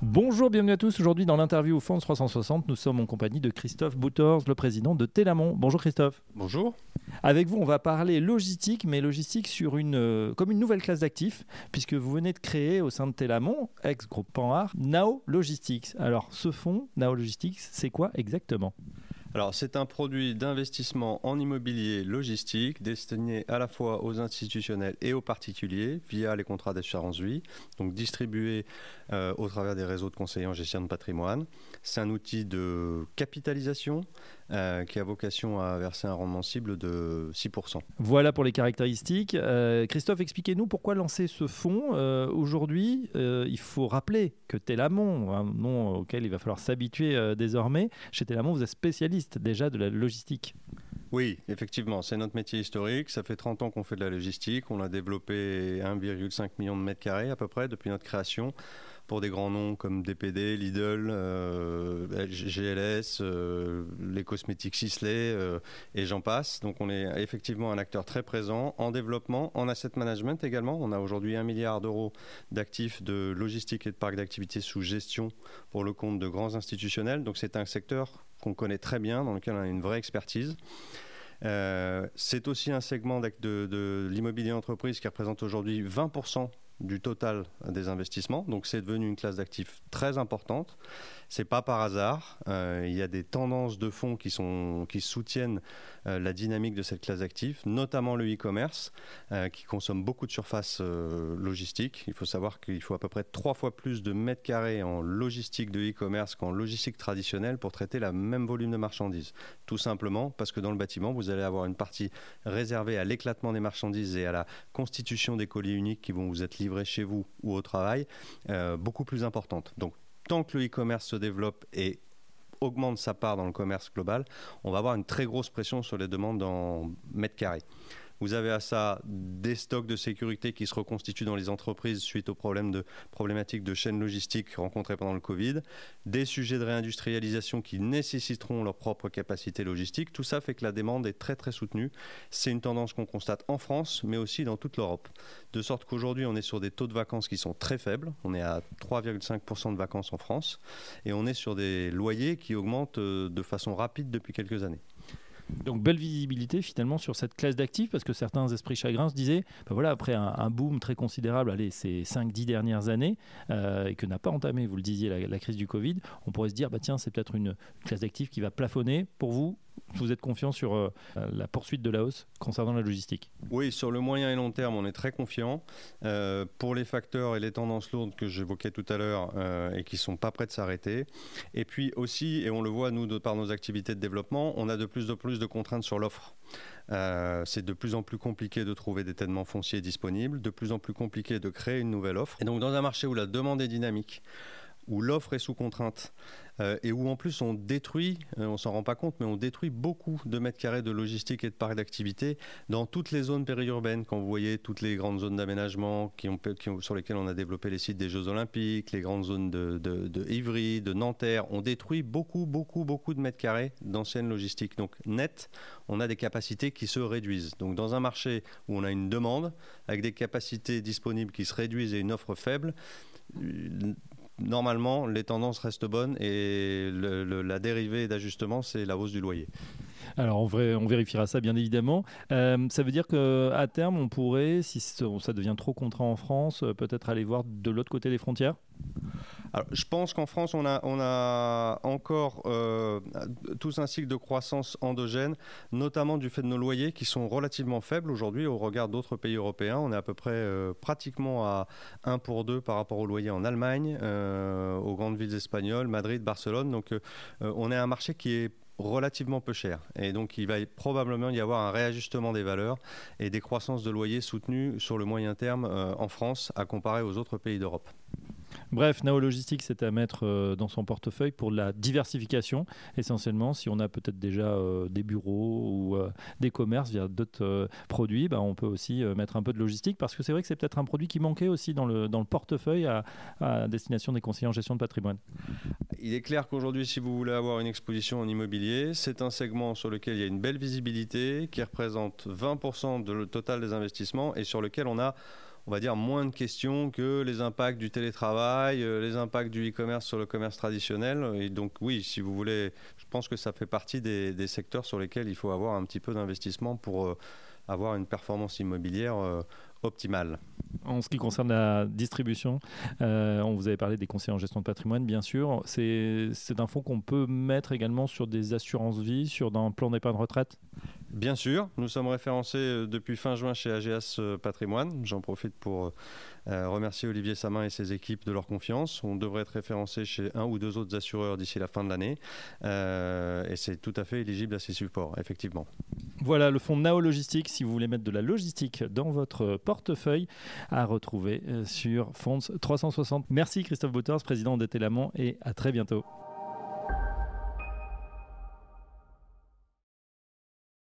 Bonjour, bienvenue à tous. Aujourd'hui, dans l'interview au Fonds 360, nous sommes en compagnie de Christophe Boutors, le président de Télamon. Bonjour Christophe. Bonjour. Avec vous, on va parler logistique, mais logistique sur une, euh, comme une nouvelle classe d'actifs, puisque vous venez de créer au sein de Télamon, ex-groupe Panhard, Nao Logistics. Alors, ce fonds, Nao Logistics, c'est quoi exactement? Alors, c'est un produit d'investissement en immobilier logistique destiné à la fois aux institutionnels et aux particuliers via les contrats d'assurance vie, donc distribué euh, au travers des réseaux de conseillers en gestion de patrimoine. C'est un outil de capitalisation euh, qui a vocation à verser un rendement cible de 6%. Voilà pour les caractéristiques. Euh, Christophe, expliquez-nous pourquoi lancer ce fonds aujourd'hui. il faut rappeler que Télamon, un nom auquel il va falloir s'habituer désormais, chez Télamon, vous êtes spécialiste déjà de la logistique. Oui, effectivement, c'est notre métier historique. Ça fait 30 ans qu'on fait de la logistique. On a développé 1,5 million de mètres carrés à peu près depuis notre création pour des grands noms comme DPD, Lidl, euh, GLS, euh, les cosmétiques Sisley euh, et j'en passe. Donc on est effectivement un acteur très présent en développement, en asset management également. On a aujourd'hui un milliard d'euros d'actifs de logistique et de parcs d'activités sous gestion pour le compte de grands institutionnels. Donc c'est un secteur qu'on connaît très bien, dans lequel on a une vraie expertise. c'est aussi un segment de, de l'immobilier entreprise qui représente aujourd'hui 20% du total des investissements. Donc c'est devenu une classe d'actifs très importante. C'est pas par hasard. Euh, il y a des tendances de fonds qui, sont, qui soutiennent euh, la dynamique de cette classe d'actifs, notamment le e-commerce, euh, qui consomme beaucoup de surface logistique. Il faut savoir qu'il faut à peu près trois fois plus de mètres carrés en logistique de e-commerce qu'en logistique traditionnelle pour traiter le même volume de marchandises. Tout simplement parce que dans le bâtiment, vous allez avoir une partie réservée à l'éclatement des marchandises et à la constitution des colis uniques qui vont vous être livrés chez vous ou au travail, beaucoup plus importante. Donc tant que le e-commerce se développe et augmente sa part dans le commerce global, on va avoir une très grosse pression sur les demandes en mètres carrés. Vous avez à ça des stocks de sécurité qui se reconstituent dans les entreprises suite aux problèmes de, problématiques de chaînes logistiques rencontrées pendant le Covid, des sujets de réindustrialisation qui nécessiteront leur propre capacité logistique. Tout ça fait que la demande est très très soutenue. C'est une tendance qu'on constate en France, mais aussi dans toute l'Europe. De sorte qu'aujourd'hui, on est sur des taux de vacances qui sont très faibles. On est à 3,5% de vacances en France et on est sur des loyers qui augmentent euh, de façon rapide depuis quelques années. Donc belle visibilité finalement sur cette classe d'actifs parce que certains esprits chagrins se disaient, ben voilà, après un, boom très considérable, ces 5-10 dernières années, euh, et que n'a pas entamé, vous le disiez, la, crise du Covid, on pourrait se dire, bah, tiens, c'est peut-être une classe d'actifs qui va plafonner. Pour vous, vous êtes confiant sur euh, la poursuite de la hausse concernant la logistique? Oui, sur le moyen et long terme, on est très confiant. Euh, pour les facteurs et les tendances lourdes que j'évoquais tout à l'heure euh, et qui ne sont pas prêts de s'arrêter. Et puis aussi, et on le voit nous de, par nos activités de développement, on a de plus en plus de contraintes sur l'offre. c'est de plus en plus compliqué de trouver des tellement fonciers disponibles, de plus en plus compliqué de créer une nouvelle offre. Et donc dans un marché où la demande est dynamique, où l'offre est sous contrainte euh, et où en plus on détruit, euh, on s'en rend pas compte, mais on détruit beaucoup de mètres carrés de logistique et de parcs d'activité dans toutes les zones périurbaines. Quand vous voyez toutes les grandes zones d'aménagement sur lesquelles on a développé les sites des Jeux Olympiques, les grandes zones de Ivry, de Nanterre, on détruit beaucoup, beaucoup, beaucoup de mètres carrés d'anciennes logistiques. Donc net, on a des capacités qui se réduisent. Donc dans un marché où on a une demande avec des capacités disponibles qui se réduisent et une offre faible, normalement, les tendances restent bonnes et la dérivée d'ajustement, c'est la hausse du loyer. Alors, on, vérifiera ça, bien évidemment. Euh, ça veut dire qu'à terme, on pourrait, si ça devient trop contraint en France, euh, peut-être aller voir de l'autre côté des frontières? Je pense qu'en France, on a, encore euh, tous un cycle de croissance endogène, notamment du fait de nos loyers qui sont relativement faibles aujourd'hui au regard d'autres pays européens. On est à peu près euh, pratiquement à 1 pour 2 par rapport aux loyers en Allemagne, euh, aux grandes villes espagnoles, Madrid, Barcelone. Donc on est un marché qui est relativement peu cher. Et donc, il va probablement y avoir un réajustement des valeurs et des croissances de loyers soutenues sur le moyen terme en France à comparer aux autres pays d'Europe. Bref, Nao Logistique, c'est à mettre euh, dans son portefeuille pour la diversification, essentiellement. Si on a peut-être déjà euh, des bureaux ou euh, des commerces via d'autres produits, bah, on peut aussi mettre un peu de logistique parce que c'est vrai que c'est peut-être un produit qui manquait aussi dans le, portefeuille à, à destination des conseillers en gestion de patrimoine. Il est clair qu'aujourd'hui, si vous voulez avoir une exposition en immobilier, c'est un segment sur lequel il y a une belle visibilité qui représente 20% de le total des investissements et sur lequel on a on va dire, moins de questions que les impacts du télétravail, les impacts du e-commerce sur le commerce traditionnel. Et donc oui, si vous voulez, je pense que ça fait partie des, secteurs sur lesquels il faut avoir un petit peu d'investissement pour avoir une performance immobilière optimale. En ce qui concerne la distribution, euh, on vous avait parlé des conseillers en gestion de patrimoine, bien sûr. C'est un fonds qu'on peut mettre également sur des assurances vie, sur un plan d'épargne retraite? Bien sûr, nous sommes référencés euh, depuis fin juin chez AGS euh, Patrimoine. J'en profite pour remercier Olivier Samin et ses équipes de leur confiance. On devrait être référencé chez un ou deux autres assureurs d'ici la fin de l'année. et c'est tout à fait éligible à ces supports, effectivement. Voilà le fonds Nao Logistique, si vous voulez mettre de la logistique dans votre portefeuille, à retrouver euh, sur Fonds 360. Merci Christophe Bouters, président d'Etelamont, et à très bientôt.